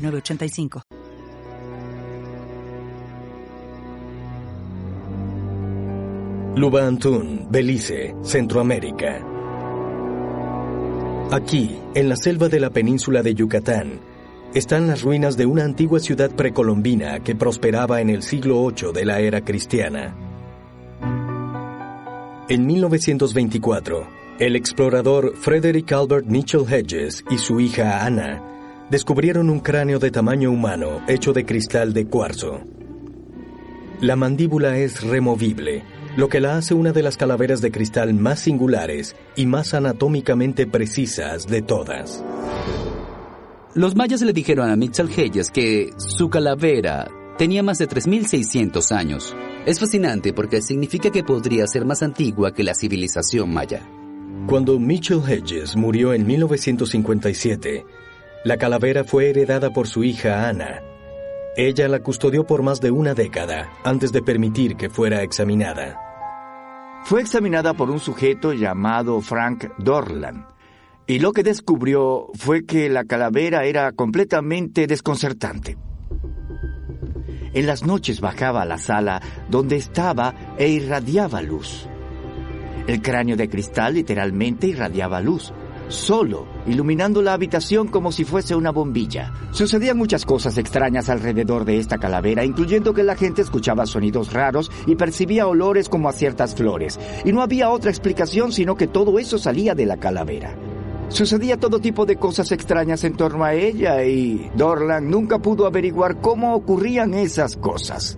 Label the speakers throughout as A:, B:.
A: 985.
B: Lubantún, Belice, Centroamérica. Aquí, en la selva de la península de Yucatán, están las ruinas de una antigua ciudad precolombina que prosperaba en el siglo VIII de la era cristiana. En 1924, el explorador Frederick Albert Mitchell Hedges y su hija Anna descubrieron un cráneo de tamaño humano hecho de cristal de cuarzo. La mandíbula es removible, lo que la hace una de las calaveras de cristal más singulares y más anatómicamente precisas de todas.
C: Los mayas le dijeron a Mitchell Hedges que su calavera tenía más de 3.600 años. Es fascinante porque significa que podría ser más antigua que la civilización maya.
B: Cuando Mitchell Hedges murió en 1957, la calavera fue heredada por su hija Ana. Ella la custodió por más de una década antes de permitir que fuera examinada.
D: Fue examinada por un sujeto llamado Frank Dorland, y lo que descubrió fue que la calavera era completamente desconcertante. En las noches bajaba a la sala donde estaba e irradiaba luz. El cráneo de cristal literalmente irradiaba luz, solo, iluminando la habitación como si fuese una bombilla. Sucedían muchas cosas extrañas alrededor de esta calavera, incluyendo que la gente escuchaba sonidos raros y percibía olores como a ciertas flores. Y no había otra explicación sino que todo eso salía de la calavera. Sucedía todo tipo de cosas extrañas en torno a ella y Dorland nunca pudo averiguar cómo ocurrían esas cosas.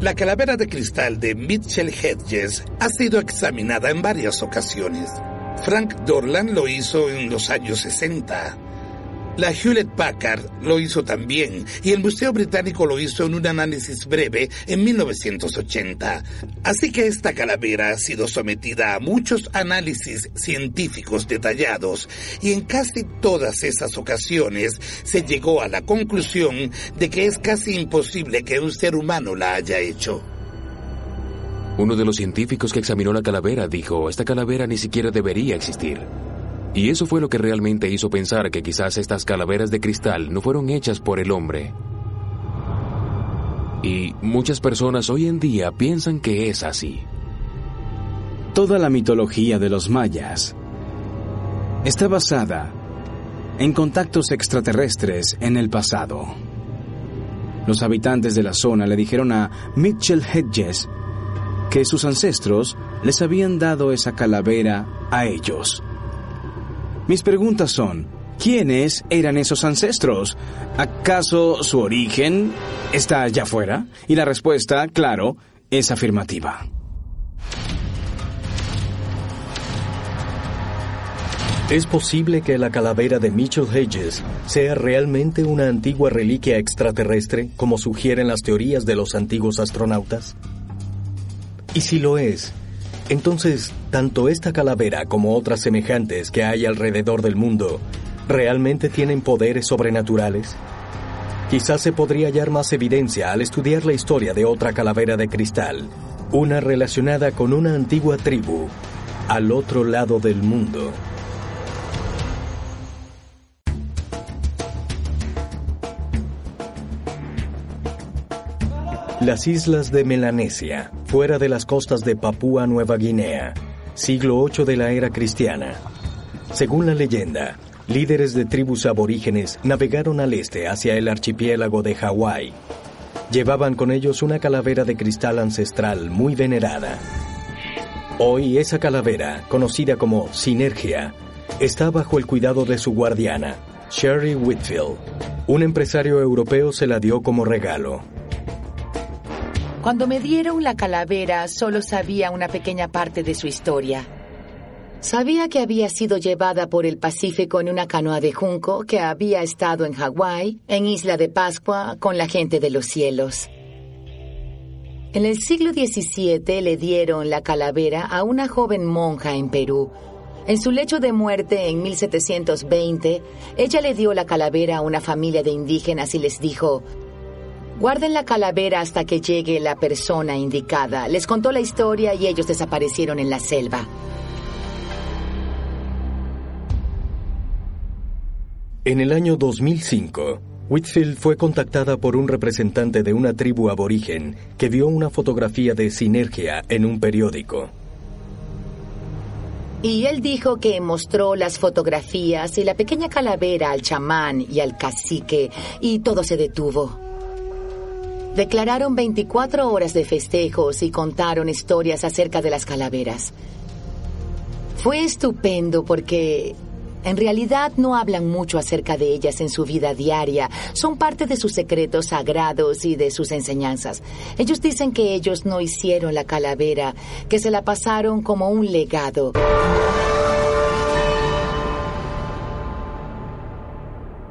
E: La calavera de cristal de Mitchell Hedges ha sido examinada en varias ocasiones. Frank Dorland lo hizo en los años 60. La Hewlett Packard lo hizo también y el Museo Británico lo hizo en un análisis breve en 1980. Así que esta calavera ha sido sometida a muchos análisis científicos detallados y en casi todas esas ocasiones se llegó a la conclusión de que es casi imposible que un ser humano la haya hecho.
F: Uno de los científicos que examinó la calavera dijo, esta calavera ni siquiera debería existir. Y eso fue lo que realmente hizo pensar que quizás estas calaveras de cristal no fueron hechas por el hombre. Y muchas personas hoy en día piensan que es así.
G: Toda la mitología de los mayas está basada en contactos extraterrestres en el pasado. Los habitantes de la zona le dijeron a Mitchell Hedges que sus ancestros les habían dado esa calavera a ellos. Mis preguntas son, ¿quiénes eran esos ancestros? ¿Acaso su origen está allá afuera? Y la respuesta, claro, es afirmativa.
B: ¿Es posible que la calavera de Mitchell Hedges sea realmente una antigua reliquia extraterrestre, como sugieren las teorías de los antiguos astronautas? Y si lo es, entonces tanto esta calavera como otras semejantes que hay alrededor del mundo realmente tienen poderes sobrenaturales. Quizás se podría hallar más evidencia al estudiar la historia de otra calavera de cristal, una relacionada con una antigua tribu al otro lado del mundo. Las islas de Melanesia, fuera de las costas de Papúa Nueva Guinea, siglo VIII de la era cristiana. Según la leyenda, líderes de tribus aborígenes navegaron al este hacia el archipiélago de Hawái. Llevaban con ellos una calavera de cristal ancestral muy venerada. Hoy esa calavera, conocida como Sinergia, está bajo el cuidado de su guardiana, Sherry Whitfield. Un empresario europeo se la dio como regalo.
H: Cuando me dieron la calavera solo sabía una pequeña parte de su historia. Sabía que había sido llevada por el Pacífico en una canoa de junco que había estado en Hawái, en Isla de Pascua, con la gente de los cielos. En el siglo XVII le dieron la calavera a una joven monja en Perú. En su lecho de muerte en 1720, ella le dio la calavera a una familia de indígenas y les dijo, Guarden la calavera hasta que llegue la persona indicada. Les contó la historia y ellos desaparecieron en la selva.
B: En el año 2005, Whitfield fue contactada por un representante de una tribu aborigen que vio una fotografía de Sinergia en un periódico.
H: Y él dijo que mostró las fotografías y la pequeña calavera al chamán y al cacique y todo se detuvo. Declararon 24 horas de festejos y contaron historias acerca de las calaveras. Fue estupendo porque en realidad no hablan mucho acerca de ellas en su vida diaria. Son parte de sus secretos sagrados y de sus enseñanzas. Ellos dicen que ellos no hicieron la calavera, que se la pasaron como un legado.